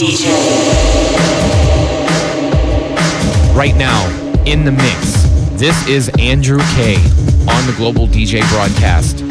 DJ. Right now, in the mix, this is Andrew K on the Global DJ broadcast.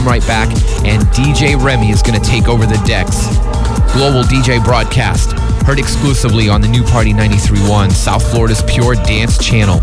Come right back. And DJ Remy is going to take over the decks. Global DJ broadcast, heard exclusively on the New Party 93.1, South Florida's pure dance channel.